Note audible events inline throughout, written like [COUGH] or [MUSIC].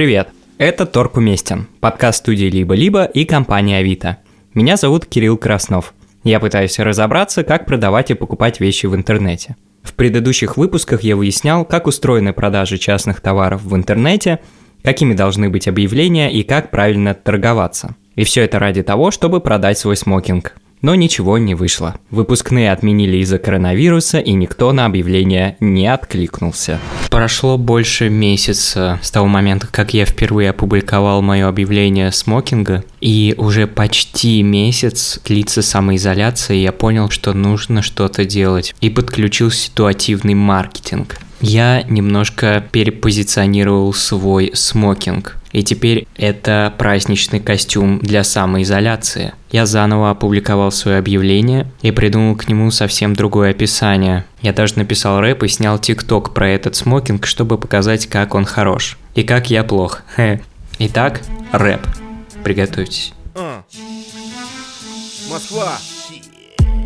Привет! Это Торг Уместен, подкаст студии «Либо-либо» и компания «Авито». Меня зовут Кирилл Краснов. Я пытаюсь разобраться, как продавать и покупать вещи в интернете. В предыдущих выпусках я выяснял, как устроены продажи частных товаров в интернете, какими должны быть объявления и как правильно торговаться. И все это ради того, чтобы продать свой смокинг – но ничего не вышло. Выпускные отменили из-за коронавируса, и никто на объявление не откликнулся. Прошло больше месяца с того момента, как я впервые опубликовал мое объявление смокинга, и уже почти месяц длится самоизоляция, и я понял, что нужно что-то делать, и подключил ситуативный маркетинг. Я немножко перепозиционировал свой смокинг. И теперь это праздничный костюм для самоизоляции. Я заново опубликовал свое объявление и придумал к нему совсем другое описание. Я даже написал рэп и снял тикток про этот смокинг, чтобы показать, как он хорош. И как я плох. Итак, рэп. Приготовьтесь. А. Москва.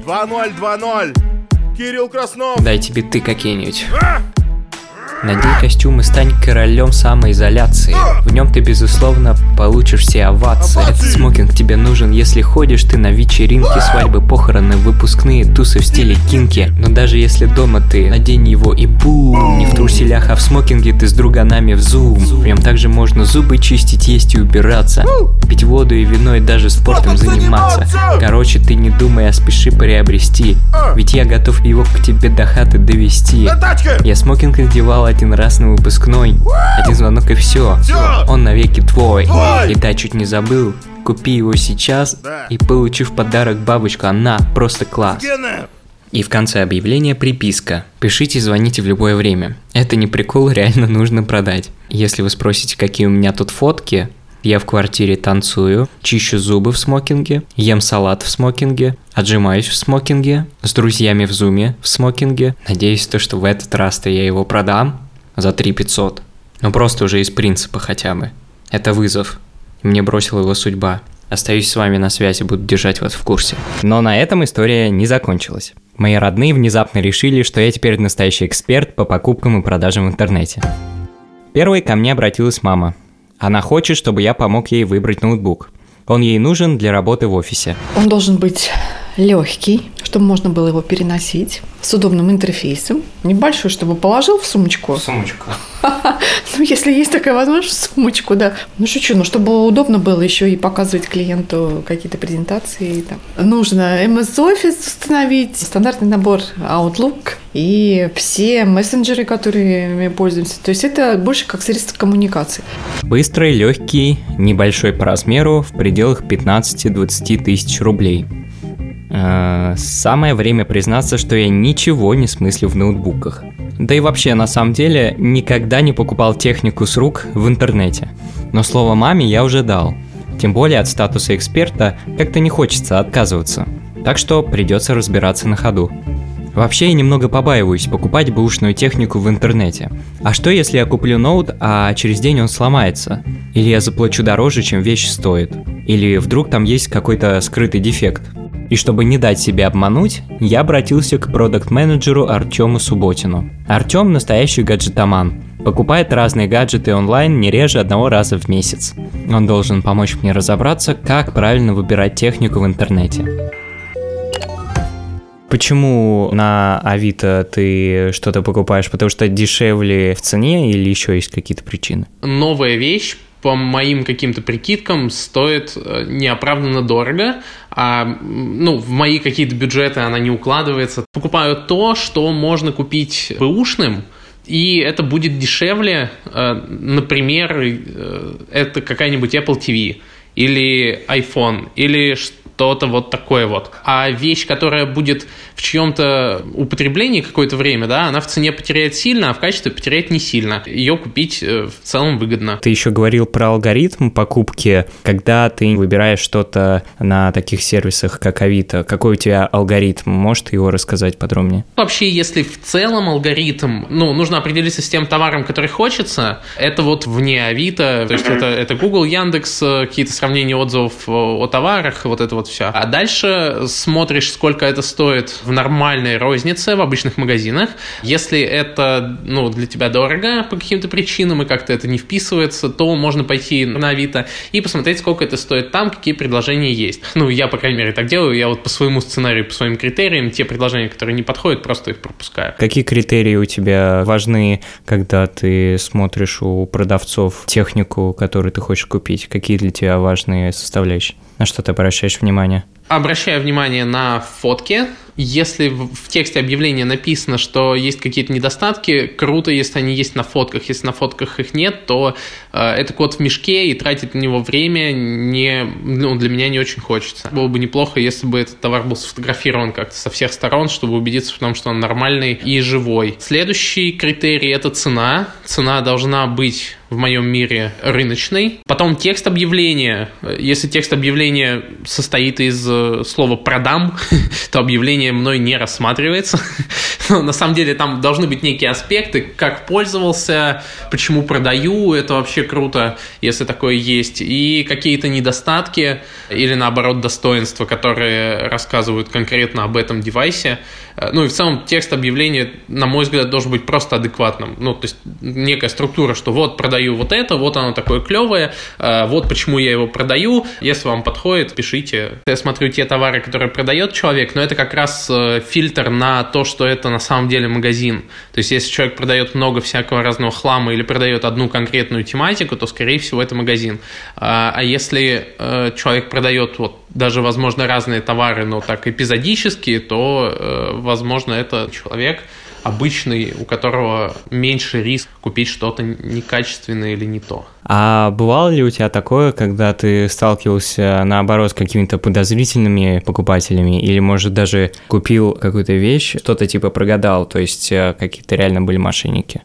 2-0, 2-0. Кирилл Краснов. Дайте биты какие-нибудь. А! Надень костюм и стань королем самоизоляции. В нем ты, безусловно, получишь все овации. Этот смокинг тебе нужен, если ходишь ты на вечеринки, свадьбы, похороны, выпускные, тусы в стиле кинки. Но даже если дома ты, надень его и бум. Не в труселях, а в смокинге ты с друганами в зум. В нем также можно зубы чистить, есть и убираться. Пить воду и вино и даже спортом заниматься. Короче, ты не думай, а спеши приобрести. Ведь я готов его к тебе до хаты довести. Я смокинг надевал один раз на выпускной. Один звонок и все. Он навеки твой. И да, чуть не забыл. Купи его сейчас и получи в подарок бабочку. Она просто класс. И в конце объявления приписка. Пишите, звоните в любое время. Это не прикол, [LAUGHS] реально нужно продать. Если вы спросите, какие у меня тут фотки, я в квартире танцую, чищу зубы в смокинге, ем салат в смокинге, отжимаюсь в смокинге, с друзьями в зуме в смокинге. Надеюсь, то, что в этот раз-то я его продам, за 3 500. Ну просто уже из принципа хотя бы. Это вызов. Мне бросила его судьба. Остаюсь с вами на связи, буду держать вас в курсе. Но на этом история не закончилась. Мои родные внезапно решили, что я теперь настоящий эксперт по покупкам и продажам в интернете. Первой ко мне обратилась мама. Она хочет, чтобы я помог ей выбрать ноутбук. Он ей нужен для работы в офисе. Он должен быть легкий, чтобы можно было его переносить, с удобным интерфейсом. Небольшой, чтобы положил в сумочку. В сумочку. [LAUGHS] Ну, если есть такая возможность, в сумочку, да. Ну, шучу, ну, чтобы удобно было еще и показывать клиенту какие-то презентации. Там. Нужно MS Office установить, стандартный набор Outlook и все мессенджеры, которыми пользуемся. То есть это больше как средство коммуникации. Быстрый, легкий, небольшой по размеру, в пределах 15-20 тысяч рублей. Э, самое время признаться, что я ничего не смыслю в ноутбуках. Да и вообще, на самом деле, никогда не покупал технику с рук в интернете. Но слово маме я уже дал. Тем более от статуса эксперта как-то не хочется отказываться. Так что придется разбираться на ходу. Вообще я немного побаиваюсь покупать бэушную технику в интернете. А что если я куплю ноут, а через день он сломается? Или я заплачу дороже, чем вещь стоит? Или вдруг там есть какой-то скрытый дефект? И чтобы не дать себя обмануть, я обратился к продукт-менеджеру Артему Субботину. Артем настоящий гаджетоман. Покупает разные гаджеты онлайн не реже одного раза в месяц. Он должен помочь мне разобраться, как правильно выбирать технику в интернете. Почему на Авито ты что-то покупаешь? Потому что дешевле в цене или еще есть какие-то причины? Новая вещь по моим каким-то прикидкам, стоит э, неоправданно дорого, а ну, в мои какие-то бюджеты она не укладывается. Покупаю то, что можно купить бэушным, и это будет дешевле, э, например, э, это какая-нибудь Apple TV или iPhone, или что-то вот такое вот. А вещь, которая будет в чьем-то употреблении какое-то время, да, она в цене потеряет сильно, а в качестве потеряет не сильно. Ее купить э, в целом выгодно. Ты еще говорил про алгоритм покупки, когда ты выбираешь что-то на таких сервисах, как Авито. Какой у тебя алгоритм? Можешь его рассказать подробнее? Вообще, если в целом алгоритм, ну, нужно определиться с тем товаром, который хочется, это вот вне Авито, то есть это, это Google, Яндекс, э, какие-то сравнения отзывов о товарах, вот это вот вот все. А дальше смотришь, сколько это стоит в нормальной рознице, в обычных магазинах. Если это, ну, для тебя дорого по каким-то причинам и как-то это не вписывается, то можно пойти на Авито и посмотреть, сколько это стоит там, какие предложения есть. Ну, я, по крайней мере, так делаю. Я вот по своему сценарию, по своим критериям, те предложения, которые не подходят, просто их пропускаю. Какие критерии у тебя важны, когда ты смотришь у продавцов технику, которую ты хочешь купить? Какие для тебя важные составляющие? На что ты обращаешь внимание? Обращаю внимание на фотки. Если в тексте объявления написано, что есть какие-то недостатки, круто, если они есть на фотках. Если на фотках их нет, то э, это код в мешке, и тратить на него время не, ну, для меня не очень хочется. Было бы неплохо, если бы этот товар был сфотографирован как-то со всех сторон, чтобы убедиться в том, что он нормальный и живой. Следующий критерий – это цена. Цена должна быть в моем мире рыночный. Потом текст объявления. Если текст объявления состоит из э, слова «продам», [LAUGHS] то объявление мной не рассматривается. [LAUGHS] На самом деле там должны быть некие аспекты, как пользовался, почему продаю, это вообще круто, если такое есть, и какие-то недостатки или наоборот достоинства, которые рассказывают конкретно об этом девайсе. Э, ну и в целом текст объявления, на мой взгляд, должен быть просто адекватным. Ну, то есть некая структура, что вот продаю вот это, вот оно такое клевое, э, вот почему я его продаю. Если вам подходит, пишите. Я смотрю те товары, которые продает человек, но это как раз э, фильтр на то, что это на самом деле магазин. То есть если человек продает много всякого разного хлама или продает одну конкретную тематику, то, скорее всего, это магазин. А если человек продает вот даже, возможно, разные товары, но так эпизодические, то возможно, это человек обычный, у которого меньше риск купить что-то некачественное или не то. А бывало ли у тебя такое, когда ты сталкивался, наоборот, с какими-то подозрительными покупателями, или, может, даже купил какую-то вещь, что-то типа прогадал, то есть э, какие-то реально были мошенники?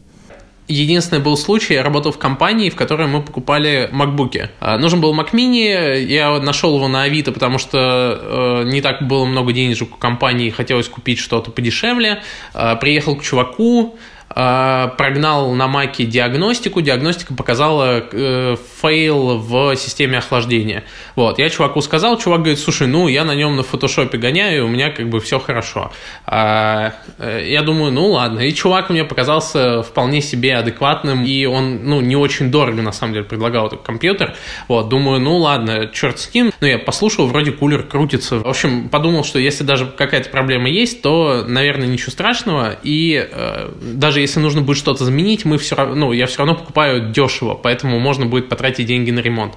Единственный был случай, я работал в компании, в которой мы покупали макбуки. А, нужен был Mac Mini, я нашел его на Авито, потому что э, не так было много денежек у компании, хотелось купить что-то подешевле. Э, приехал к чуваку, а, прогнал на маке диагностику, диагностика показала э, fail в системе охлаждения. Вот, я чуваку сказал, чувак говорит, слушай, ну, я на нем на фотошопе гоняю, у меня как бы все хорошо. А, э, я думаю, ну, ладно. И чувак мне показался вполне себе адекватным, и он, ну, не очень дорого, на самом деле, предлагал этот компьютер. Вот, думаю, ну, ладно, черт с ним. Ну, я послушал, вроде кулер крутится. В общем, подумал, что если даже какая-то проблема есть, то, наверное, ничего страшного, и э, даже даже если нужно будет что-то заменить, мы все равно, ну, я все равно покупаю дешево, поэтому можно будет потратить деньги на ремонт.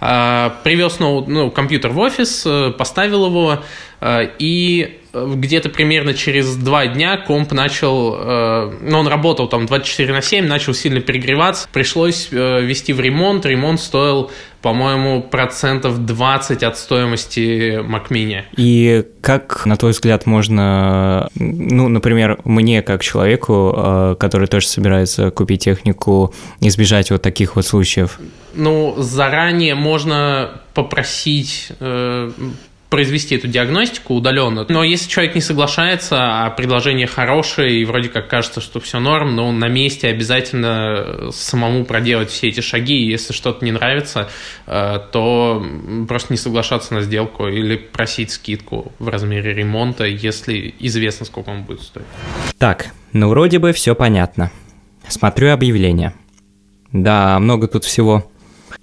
А, привез ноут, ну, компьютер в офис, э, поставил его, э, и где-то примерно через два дня комп начал, э, ну, он работал там 24 на 7, начал сильно перегреваться, пришлось вести в ремонт, ремонт стоил по-моему, процентов 20 от стоимости Mac Mini. И как, на твой взгляд, можно, ну, например, мне, как человеку, э, который тоже собирается купить технику, избежать вот таких вот случаев? Ну, заранее можно попросить э, произвести эту диагностику удаленно. Но если человек не соглашается, а предложение хорошее, и вроде как кажется, что все норм, но на месте обязательно самому проделать все эти шаги, и если что-то не нравится, э, то просто не соглашаться на сделку или просить скидку в размере ремонта, если известно, сколько он будет стоить. Так, ну вроде бы все понятно. Смотрю объявление. Да, много тут всего.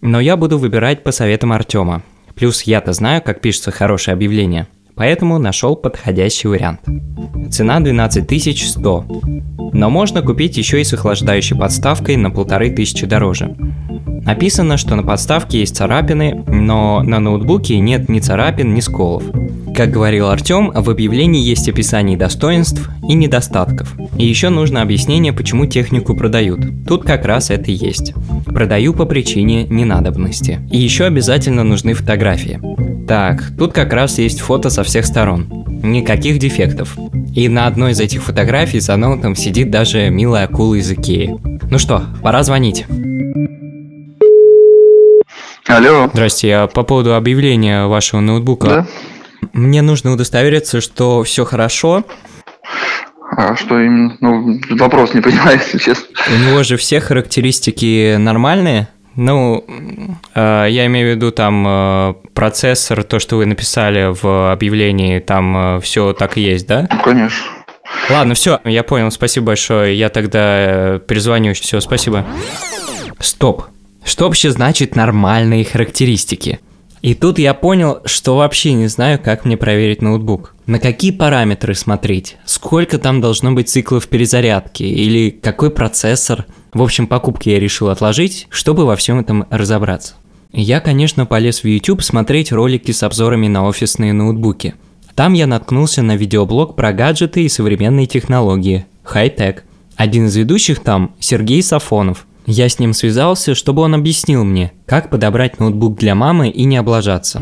Но я буду выбирать по советам Артема – Плюс я-то знаю, как пишется хорошее объявление, поэтому нашел подходящий вариант. Цена 12100, но можно купить еще и с охлаждающей подставкой на 1500 дороже. Написано, что на подставке есть царапины, но на ноутбуке нет ни царапин, ни сколов. Как говорил Артем, в объявлении есть описание достоинств и недостатков. И еще нужно объяснение, почему технику продают. Тут как раз это и есть. Продаю по причине ненадобности. И еще обязательно нужны фотографии. Так, тут как раз есть фото со всех сторон. Никаких дефектов. И на одной из этих фотографий за ноутом сидит даже милая акула из Икеи. Ну что, пора звонить. Алло. Здрасте, я по поводу объявления вашего ноутбука. Да? Мне нужно удостовериться, что все хорошо. А что именно? Ну, вопрос не понимаю, [LAUGHS] если честно. У него же все характеристики нормальные. Ну, э, я имею в виду там э, процессор, то, что вы написали в объявлении, там э, все так и есть, да? Конечно. Ладно, все, я понял, спасибо большое. Я тогда перезвоню. Все, спасибо. Стоп. Что вообще значит нормальные характеристики? И тут я понял, что вообще не знаю, как мне проверить ноутбук. На какие параметры смотреть? Сколько там должно быть циклов перезарядки? Или какой процессор? В общем, покупки я решил отложить, чтобы во всем этом разобраться. Я, конечно, полез в YouTube смотреть ролики с обзорами на офисные ноутбуки. Там я наткнулся на видеоблог про гаджеты и современные технологии. Хай-тек. Один из ведущих там – Сергей Сафонов – я с ним связался, чтобы он объяснил мне, как подобрать ноутбук для мамы и не облажаться.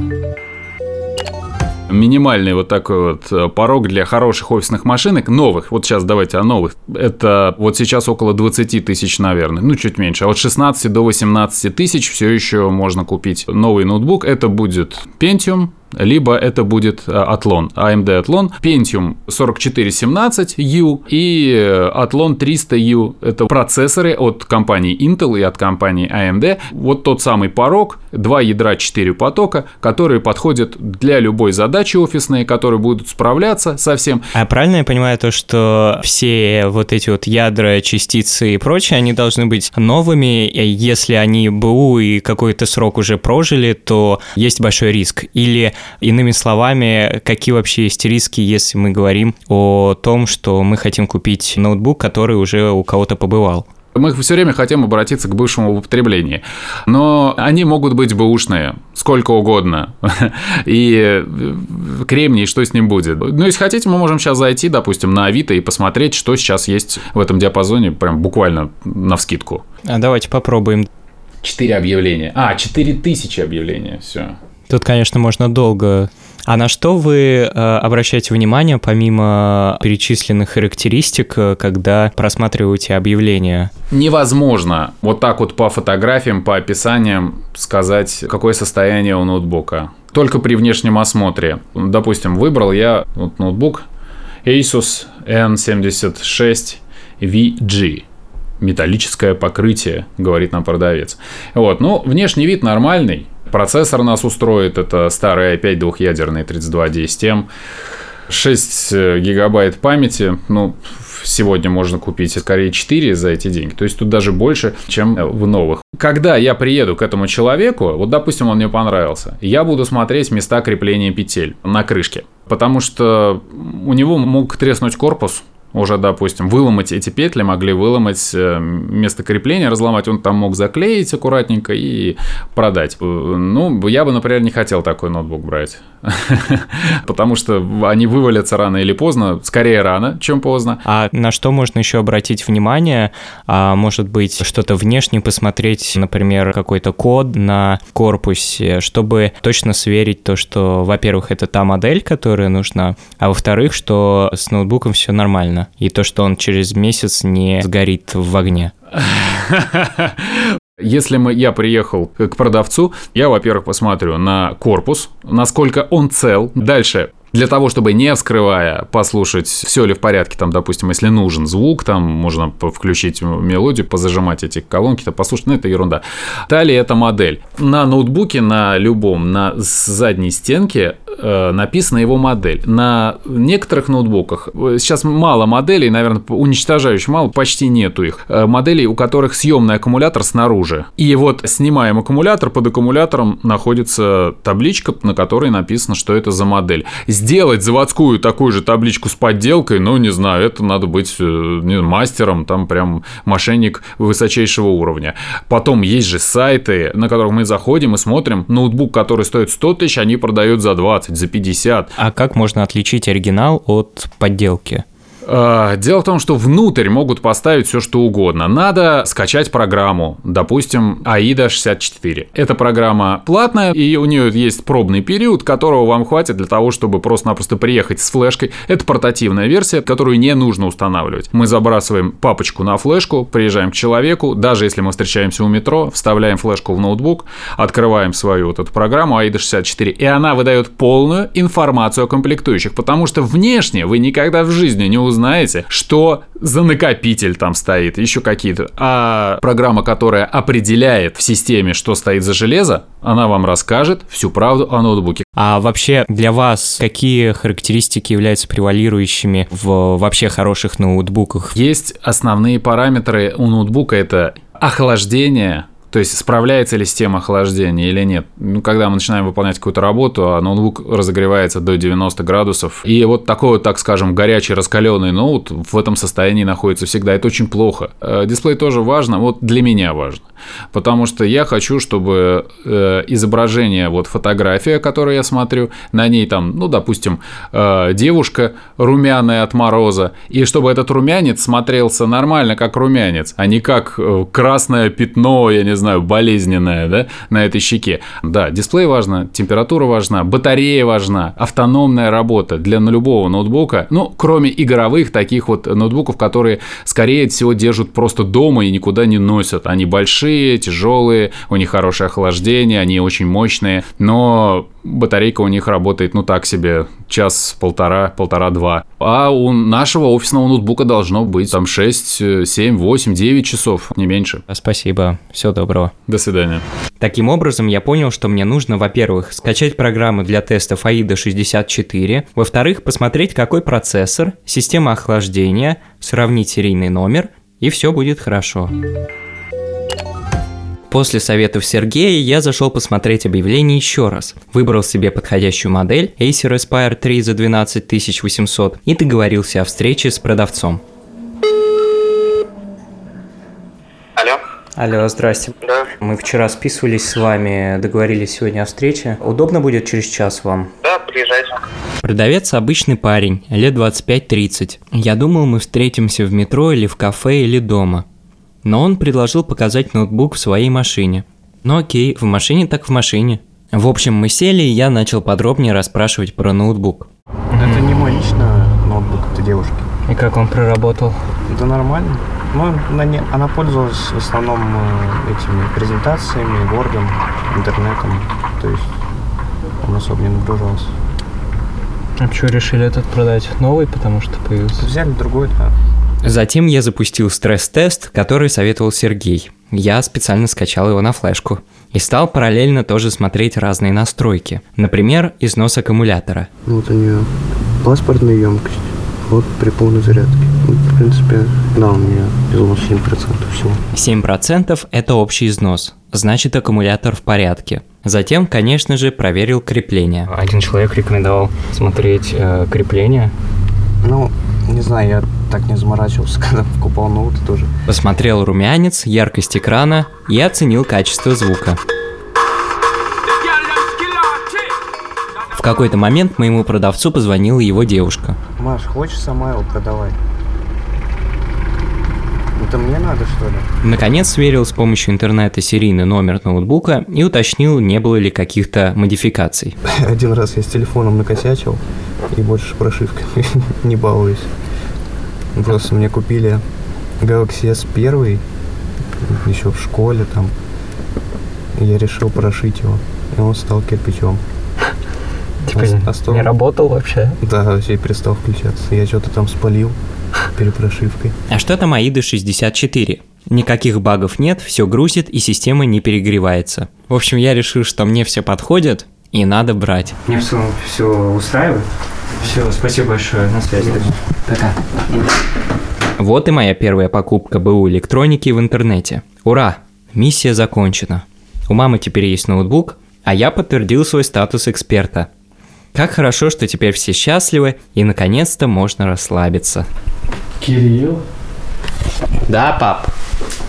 Минимальный вот такой вот э, порог для хороших офисных машинок, новых, вот сейчас давайте о новых, это вот сейчас около 20 тысяч, наверное, ну чуть меньше, а от 16 до 18 тысяч все еще можно купить новый ноутбук, это будет Pentium, либо это будет э, AMD Athlon, Pentium 4417U и э, Athlon 300U. Это процессоры от компании Intel и от компании AMD. Вот тот самый порог, два ядра, 4 потока, которые подходят для любой задачи офисной, которые будут справляться со всем. А правильно я понимаю то, что все вот эти вот ядра, частицы и прочее, они должны быть новыми, если они БУ и какой-то срок уже прожили, то есть большой риск. Или Иными словами, какие вообще есть риски, если мы говорим о том, что мы хотим купить ноутбук, который уже у кого-то побывал? Мы все время хотим обратиться к бывшему употреблению. Но они могут быть бэушные, сколько угодно. [LAUGHS] И кремний, что с ним будет. Ну, если хотите, мы можем сейчас зайти, допустим, на Авито и посмотреть, что сейчас есть в этом диапазоне, прям буквально на вскидку. А давайте попробуем. Четыре объявления. А, четыре тысячи объявления, все. Тут, конечно, можно долго. А на что вы э, обращаете внимание, помимо перечисленных характеристик, э, когда просматриваете объявления? Невозможно вот так вот по фотографиям, по описаниям сказать, какое состояние у ноутбука. Только при внешнем осмотре. Допустим, выбрал я вот ноутбук Asus N76 VG металлическое покрытие, говорит нам продавец. Вот, ну, внешний вид нормальный, Процессор нас устроит, это старый i5 двухъядерный 3210M. 6 гигабайт памяти, ну, сегодня можно купить скорее 4 за эти деньги. То есть тут даже больше, чем в новых. Когда я приеду к этому человеку, вот, допустим, он мне понравился, я буду смотреть места крепления петель на крышке. Потому что у него мог треснуть корпус, уже, допустим, выломать эти петли, могли выломать э, место крепления, разломать, он там мог заклеить аккуратненько и продать. Ну, я бы, например, не хотел такой ноутбук брать, [LAUGHS] потому что они вывалятся рано или поздно, скорее рано, чем поздно. А на что можно еще обратить внимание? А может быть, что-то внешне посмотреть, например, какой-то код на корпусе, чтобы точно сверить то, что, во-первых, это та модель, которая нужна, а во-вторых, что с ноутбуком все нормально и то, что он через месяц не сгорит в огне. [LAUGHS] Если мы, я приехал к продавцу, я, во-первых, посмотрю на корпус, насколько он цел. Дальше для того, чтобы не вскрывая, послушать, все ли в порядке, там, допустим, если нужен звук, там можно включить мелодию, позажимать эти колонки, то послушать, ну, это ерунда. Далее это модель. На ноутбуке, на любом, на задней стенке написана его модель. На некоторых ноутбуках, э, сейчас мало моделей, наверное, уничтожающих мало, почти нету их, э, моделей, у которых съемный аккумулятор снаружи. И вот снимаем аккумулятор, под аккумулятором находится табличка, на которой написано, что это за модель сделать заводскую такую же табличку с подделкой, ну, не знаю, это надо быть э, не, мастером, там прям мошенник высочайшего уровня. Потом есть же сайты, на которых мы заходим и смотрим, ноутбук, который стоит 100 тысяч, они продают за 20, за 50. А как можно отличить оригинал от подделки? А, дело в том, что внутрь могут поставить все, что угодно. Надо скачать программу, допустим, AIDA 64. Эта программа платная, и у нее есть пробный период, которого вам хватит для того, чтобы просто-напросто приехать с флешкой. Это портативная версия, которую не нужно устанавливать. Мы забрасываем папочку на флешку, приезжаем к человеку, даже если мы встречаемся у метро, вставляем флешку в ноутбук, открываем свою вот эту программу AIDA 64, и она выдает полную информацию о комплектующих, потому что внешне вы никогда в жизни не узнаете, узнаете, что за накопитель там стоит, еще какие-то. А программа, которая определяет в системе, что стоит за железо, она вам расскажет всю правду о ноутбуке. А вообще для вас какие характеристики являются превалирующими в вообще хороших ноутбуках? Есть основные параметры у ноутбука, это охлаждение, то есть справляется ли система охлаждения или нет. Ну, когда мы начинаем выполнять какую-то работу, а ноутбук разогревается до 90 градусов, и вот такой так скажем, горячий раскаленный ноут в этом состоянии находится всегда. Это очень плохо. Э, дисплей тоже важно, вот для меня важно. Потому что я хочу, чтобы э, изображение, вот фотография, которую я смотрю, на ней там, ну, допустим, э, девушка румяная от мороза, и чтобы этот румянец смотрелся нормально, как румянец, а не как красное пятно, я не знаю, знаю, болезненная, да, на этой щеке. Да, дисплей важно, температура важна, батарея важна, автономная работа для любого ноутбука, ну, кроме игровых таких вот ноутбуков, которые, скорее всего, держат просто дома и никуда не носят. Они большие, тяжелые, у них хорошее охлаждение, они очень мощные, но батарейка у них работает, ну так себе, час, полтора, полтора-два. А у нашего офисного ноутбука должно быть там 6, 7, 8, 9 часов, не меньше. Спасибо, всего доброго. До свидания. Таким образом, я понял, что мне нужно, во-первых, скачать программу для тестов AIDA 64, во-вторых, посмотреть, какой процессор, система охлаждения, сравнить серийный номер, и все будет хорошо. После советов Сергея я зашел посмотреть объявление еще раз. Выбрал себе подходящую модель Acer Aspire 3 за 12800 и договорился о встрече с продавцом. Алло. Алло, здрасте. Да. Мы вчера списывались с вами, договорились сегодня о встрече. Удобно будет через час вам? Да, приезжайте. Продавец обычный парень, лет 25-30. Я думал, мы встретимся в метро или в кафе или дома но он предложил показать ноутбук в своей машине. Ну окей, в машине так в машине. В общем, мы сели, и я начал подробнее расспрашивать про ноутбук. Это не мой личный ноутбук, это девушки. И как он проработал? Да нормально. Ну, она, не, она пользовалась в основном э, этими презентациями, вордом, интернетом. То есть он особо не нагружался. А почему решили этот продать? Новый, потому что появился? Взяли другой, да. Затем я запустил стресс-тест, который советовал Сергей. Я специально скачал его на флешку. И стал параллельно тоже смотреть разные настройки. Например, износ аккумулятора. Вот у нее паспортная емкость. Вот при полной зарядке. Ну, в принципе, да, у меня износ 7% всего. 7% это общий износ. Значит, аккумулятор в порядке. Затем, конечно же, проверил крепление. Один человек рекомендовал смотреть э, крепление. Ну, не знаю, я так не заморачивался, [LAUGHS] когда покупал ноут тоже. Посмотрел румянец, яркость экрана и оценил качество звука. В какой-то момент моему продавцу позвонила его девушка. Маш, хочешь сама его продавай? Это мне надо, что ли? Наконец сверил с помощью интернета серийный номер ноутбука и уточнил, не было ли каких-то модификаций. [LAUGHS] Один раз я с телефоном накосячил и больше прошивками [LAUGHS] не балуюсь. Просто мне купили Galaxy S1 еще в школе там. И я решил прошить его. И он стал кирпичом. Типа а, а не работал вообще? Да, вообще перестал включаться. Я что-то там спалил перепрошивкой. А что там AIDA 64? Никаких багов нет, все грузит и система не перегревается. В общем, я решил, что мне все подходит и надо брать. Мне все, все устраивает. Все, спасибо большое, на связи. Пока. Вот и моя первая покупка БУ электроники в интернете. Ура! Миссия закончена. У мамы теперь есть ноутбук, а я подтвердил свой статус эксперта. Как хорошо, что теперь все счастливы и наконец-то можно расслабиться. Кирилл? Да, пап.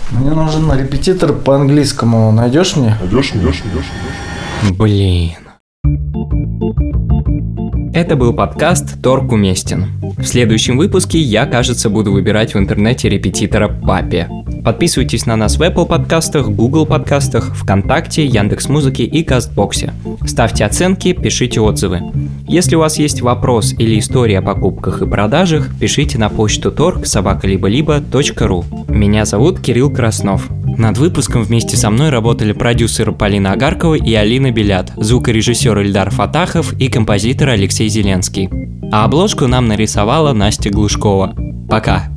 Мне нужен репетитор по английскому. Найдешь мне? Найдешь, найдешь, найдешь, найдешь. Блин. Это был подкаст «Торг уместен». В следующем выпуске я, кажется, буду выбирать в интернете репетитора папе. Подписывайтесь на нас в Apple подкастах, Google подкастах, ВКонтакте, Яндекс.Музыке и Кастбоксе. Ставьте оценки, пишите отзывы. Если у вас есть вопрос или история о покупках и продажах, пишите на почту торг собакалибо-либо.ру. Меня зовут Кирилл Краснов. Над выпуском вместе со мной работали продюсеры Полина Агаркова и Алина Белят, звукорежиссер Ильдар Фатахов и композитор Алексей Зеленский. А обложку нам нарисовала Настя Глушкова. Пока!